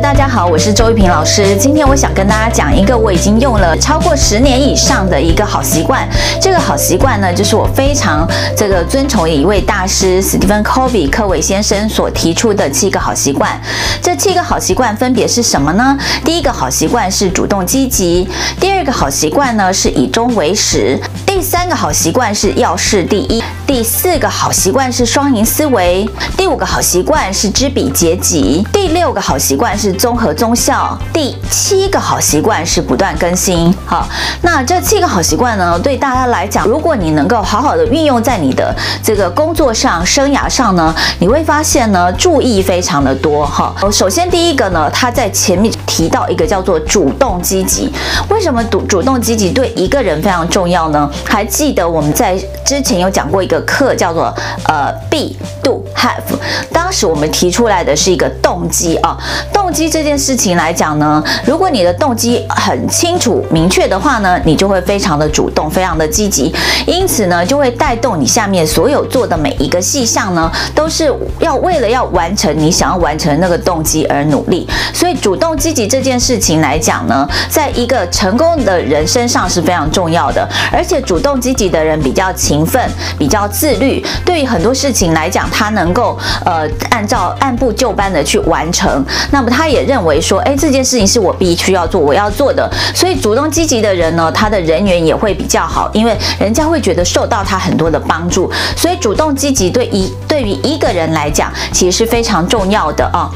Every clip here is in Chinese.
大家好，我是周玉萍老师。今天我想跟大家讲一个我已经用了超过十年以上的一个好习惯。这个好习惯呢，就是我非常这个尊崇一位大师史蒂芬·科维科维先生所提出的七个好习惯。这七个好习惯分别是什么呢？第一个好习惯是主动积极，第二个好习惯呢是以终为始，第三个好习惯是要事第一，第四个好习惯是双赢思维，第五个好习惯是知彼解己，第六个好习惯是是综合综效，第七个好习惯是不断更新。好，那这七个好习惯呢，对大家来讲，如果你能够好好的运用在你的这个工作上、生涯上呢，你会发现呢，注意非常的多。哈，首先第一个呢，他在前面提到一个叫做主动积极。为什么主主动积极对一个人非常重要呢？还记得我们在之前有讲过一个课，叫做呃，be do have。当时我们提出来的是一个动机啊。动动机这件事情来讲呢，如果你的动机很清楚明确的话呢，你就会非常的主动，非常的积极，因此呢，就会带动你下面所有做的每一个细项呢，都是要为了要完成你想要完成那个动机而努力。所以主动积极这件事情来讲呢，在一个成功的人身上是非常重要的，而且主动积极的人比较勤奋，比较自律，对于很多事情来讲，他能够呃按照按部就班的去完成。那么他也认为说，哎，这件事情是我必须要做，我要做的。所以主动积极的人呢，他的人缘也会比较好，因为人家会觉得受到他很多的帮助。所以主动积极对一对于一个人来讲，其实是非常重要的啊。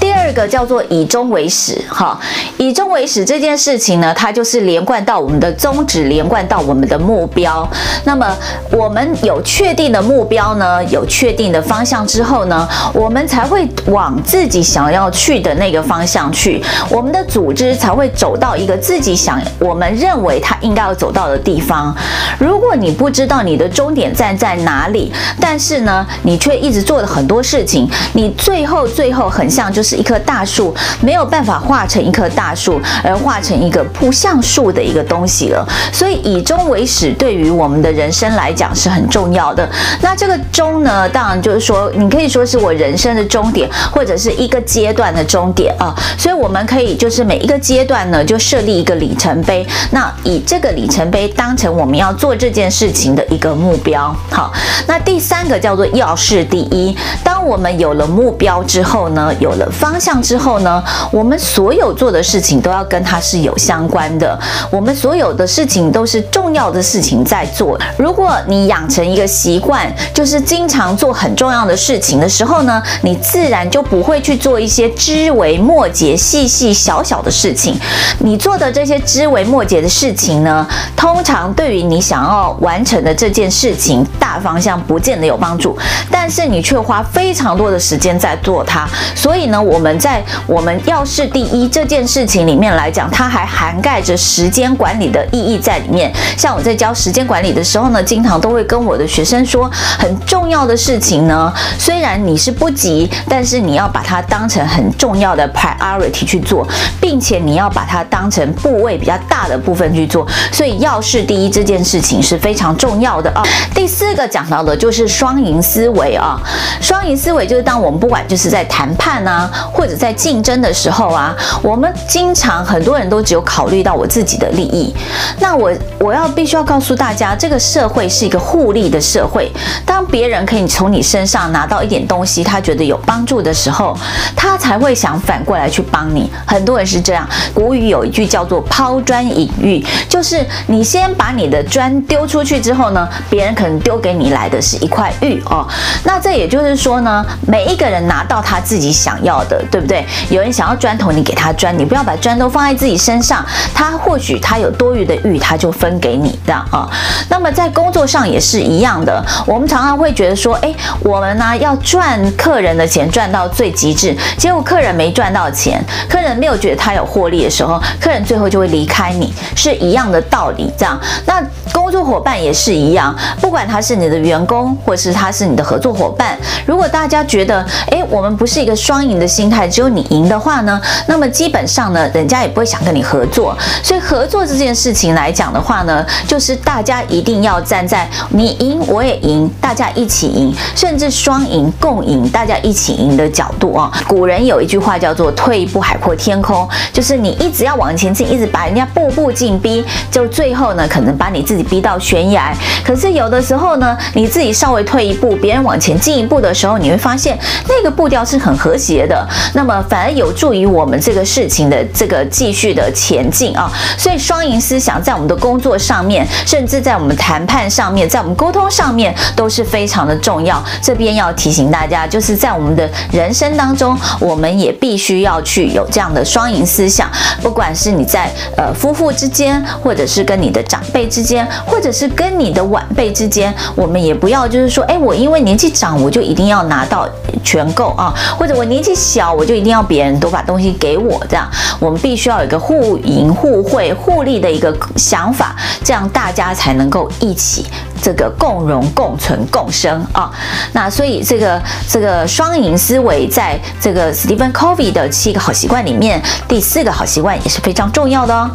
第二个叫做以终为始，哈，以终为始这件事情呢，它就是连贯到我们的宗旨，连贯到我们的目标。那么我们有确定的目标呢，有确定的方向之后呢，我们才会往自己想要去的那个方向去，我们的组织才会走到一个自己想，我们认为它应该要走到的地方。如果你不知道你的终点站在哪里，但是呢，你却一直做了很多事情，你最后最后很像就是。是一棵大树没有办法化成一棵大树，而化成一个不像树的一个东西了。所以以终为始，对于我们的人生来讲是很重要的。那这个终呢，当然就是说，你可以说是我人生的终点，或者是一个阶段的终点啊。所以我们可以就是每一个阶段呢，就设立一个里程碑。那以这个里程碑当成我们要做这件事情的一个目标。好，那第三个叫做要事第一。当我们有了目标之后呢，有了方向之后呢，我们所有做的事情都要跟它是有相关的。我们所有的事情都是重要的事情在做。如果你养成一个习惯，就是经常做很重要的事情的时候呢，你自然就不会去做一些枝微末节、细细小小的事情。你做的这些枝微末节的事情呢，通常对于你想要完成的这件事情大方向不见得有帮助，但是你却花非常多的时间在做它。所以呢，我我们在我们要事第一这件事情里面来讲，它还涵盖着时间管理的意义在里面。像我在教时间管理的时候呢，经常都会跟我的学生说，很重要的事情呢，虽然你是不急，但是你要把它当成很重要的 priority 去做，并且你要把它当成部位比较大的部分去做。所以要事第一这件事情是非常重要的啊。第四个讲到的就是双赢思维啊，双赢思维就是当我们不管就是在谈判啊。或者在竞争的时候啊，我们经常很多人都只有考虑到我自己的利益。那我我要必须要告诉大家，这个社会是一个互利的社会。当别人可以从你身上拿到一点东西，他觉得有帮助的时候，他才会想反过来去帮你。很多人是这样。古语有一句叫做“抛砖引玉”，就是你先把你的砖丢出去之后呢，别人可能丢给你来的是一块玉哦。那这也就是说呢，每一个人拿到他自己想要的。对不对？有人想要砖头，你给他砖，你不要把砖头放在自己身上。他或许他有多余的玉，他就分给你这样啊。那么在工作上也是一样的。我们常常会觉得说，哎，我们呢要赚客人的钱赚到最极致，结果客人没赚到钱，客人没有觉得他有获利的时候，客人最后就会离开你，是一样的道理。这样，那合作伙伴也是一样，不管他是你的员工，或是他是你的合作伙伴，如果大家觉得，诶，我们不是一个双赢的心态，只有你赢的话呢，那么基本上呢，人家也不会想跟你合作。所以合作这件事情来讲的话呢，就是大家一定要站在你赢我也赢，大家一起赢，甚至双赢共赢，大家一起赢的角度啊。古人有一句话叫做“退一步海阔天空”，就是你一直要往前进，一直把人家步步进逼，就最后呢，可能把你自己逼到悬崖。可是有的时候呢，你自己稍微退一步，别人往前进一步的时候，你会发现那个步调是很和谐的，那么反而有助于我们这个事情的这个继续的前进啊。所以双赢思想在我们的工作上面，甚至在我们谈判上面，在我们沟通上面都是非常的重要。这边要提醒大家，就是在我们的人生当中，我们也必须要去有这样的双赢思想。不管是你在呃夫妇之间，或者是跟你的长辈之间，或者是跟你的晚辈之间，我们也不要就是说，哎，我因为年纪长，我就一定要拿到全购啊，或者我年纪小，我就一定要别人都把东西给我，这样我们必须要有一个互赢互惠互利的一个想法，这样大家才能够一起这个共荣共存共生啊。那所以这个这个双赢思维，在这个 Stephen Covey 的七个好习惯里面，第四个好习惯也是非常重要的哦。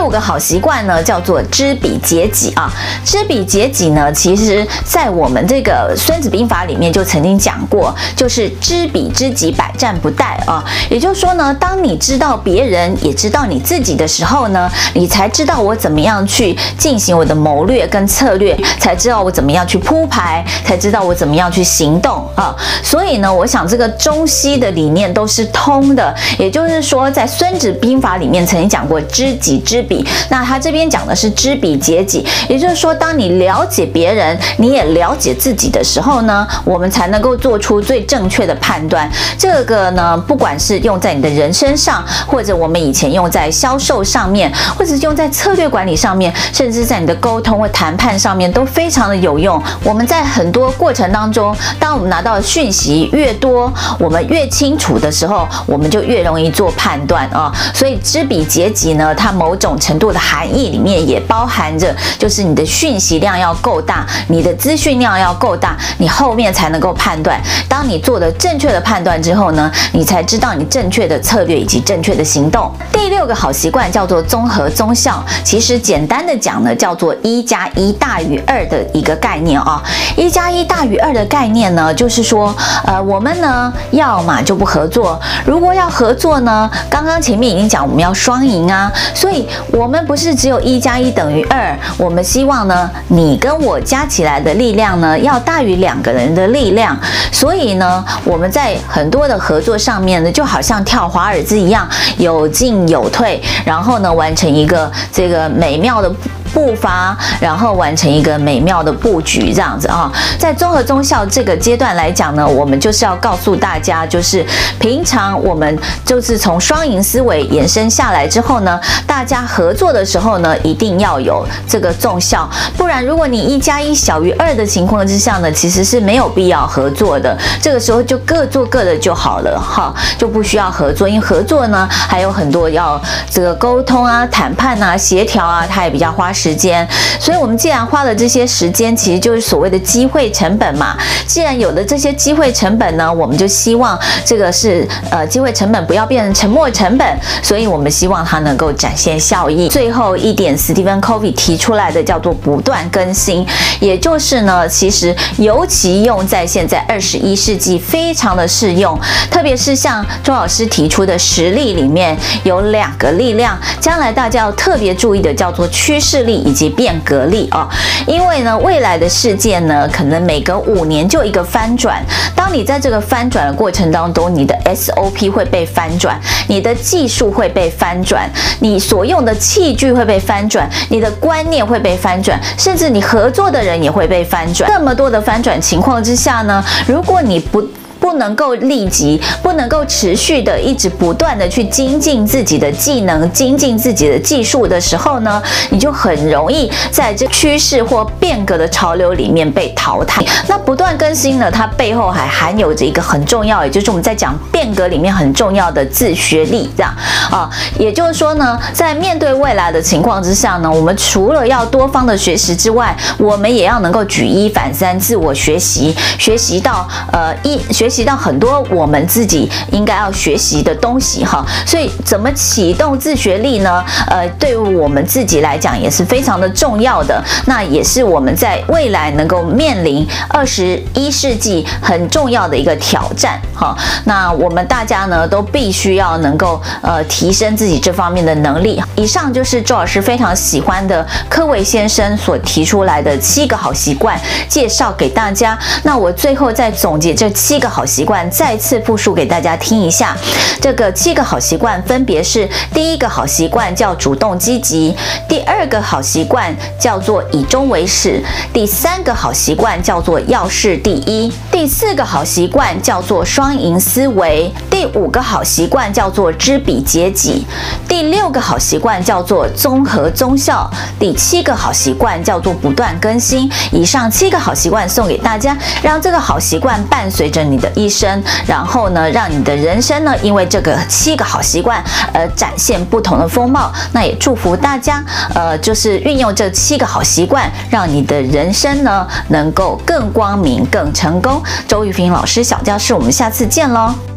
第五个好习惯呢，叫做知彼解己啊。知彼解己呢，其实在我们这个《孙子兵法》里面就曾经讲过，就是知彼知己，百战不殆啊。也就是说呢，当你知道别人，也知道你自己的时候呢，你才知道我怎么样去进行我的谋略跟策略，才知道我怎么样去铺排，才知道我怎么样去行动啊。所以呢，我想这个中西的理念都是通的。也就是说，在《孙子兵法》里面曾经讲过知己知彼，那他这边讲的是知彼解己。也就是说，当你了解别人，你也了解自己的时候呢，我们才能够做出最正确的判断。这个呢，不管是用在你的人身上，或者我们以前用在销售上面，或者是用在策略管理上面，甚至在你的沟通或谈判上面都非常的有用。我们在很多过程当中，当我们拿到讯息越多，我们越清楚的时候，我们就越容易做判断啊。所以知彼解己呢，它某种程度的含义里面也包含着，就是你的讯息量要够大，你的资讯量要够大，你后面才能够判断。当你做的正确的判断之后呢，你才知道你正确的策略以及正确的行动。第六个好习惯叫做综合综效，其实简单的讲呢，叫做一加一大于二的一个概念啊。一加一大于二的概念呢，就是说，呃，我们呢要嘛就不合作，如果要合作呢，刚刚前面已经讲我们要双赢啊，所以我们不是只有一加一等于二，我们希望呢你跟我加起来的力量呢要大于两个人的力量，所以呢我们在很多的合作上面呢，就好像跳华尔兹一样，有进有退，然后呢完成一个这个美妙的。步伐，然后完成一个美妙的布局，这样子啊，在综合综效这个阶段来讲呢，我们就是要告诉大家，就是平常我们就是从双赢思维延伸下来之后呢，大家合作的时候呢，一定要有这个综效，不然如果你一加一小于二的情况之下呢，其实是没有必要合作的，这个时候就各做各的就好了哈，就不需要合作，因为合作呢还有很多要这个沟通啊、谈判啊、协调啊，它也比较花时间，所以我们既然花了这些时间，其实就是所谓的机会成本嘛。既然有了这些机会成本呢，我们就希望这个是呃机会成本不要变成沉没成本，所以我们希望它能够展现效益。最后一点，Stephen Covey 提出来的叫做不断更新，也就是呢，其实尤其用在现在二十一世纪非常的适用，特别是像周老师提出的实力里面有两个力量，将来大家要特别注意的叫做趋势。以及变革力啊，因为呢，未来的世界呢，可能每隔五年就一个翻转。当你在这个翻转的过程当中，你的 SOP 会被翻转，你的技术会被翻转，你所用的器具会被翻转，你的观念会被翻转，甚至你合作的人也会被翻转。这么多的翻转情况之下呢，如果你不不能够立即、不能够持续的一直不断的去精进自己的技能、精进自己的技术的时候呢，你就很容易在这趋势或变革的潮流里面被淘汰。那不断更新呢，它背后还含有着一个很重要，也就是我们在讲变革里面很重要的自学力，这样啊，也就是说呢，在面对未来的情况之下呢，我们除了要多方的学习之外，我们也要能够举一反三，自我学习，学习到呃一学习到很多我们自己应该要学习的东西哈。所以怎么启动自学力呢？呃，对于我们自己来讲也是非常的重要的，那也是我们在未来能够面临二十一世纪很重要的一个挑战哈。那我们大家呢都必须要能够呃提升自己这方面的能力。以上就是周老师非常喜欢的柯维先生所提出来的七个好习惯，介绍给大家。那我最后再总结这七个好好习惯，再次复述给大家听一下。这个七个好习惯分别是：第一个好习惯叫主动积极；第二个好习惯叫做以终为始；第三个好习惯叫做要事第一；第四个好习惯叫做双赢思维；第五个好习惯叫做知彼解己；第六个好习惯叫做综合综效；第七个好习惯叫做不断更新。以上七个好习惯送给大家，让这个好习惯伴随着你的一生，然后呢，让你的人生呢，因为这个七个好习惯而展现不同的风貌。那也祝福大家，呃，就是运用这七个好习惯，让你的人生呢，能够更光明、更成功。周玉萍老师小教室，我们下次见喽。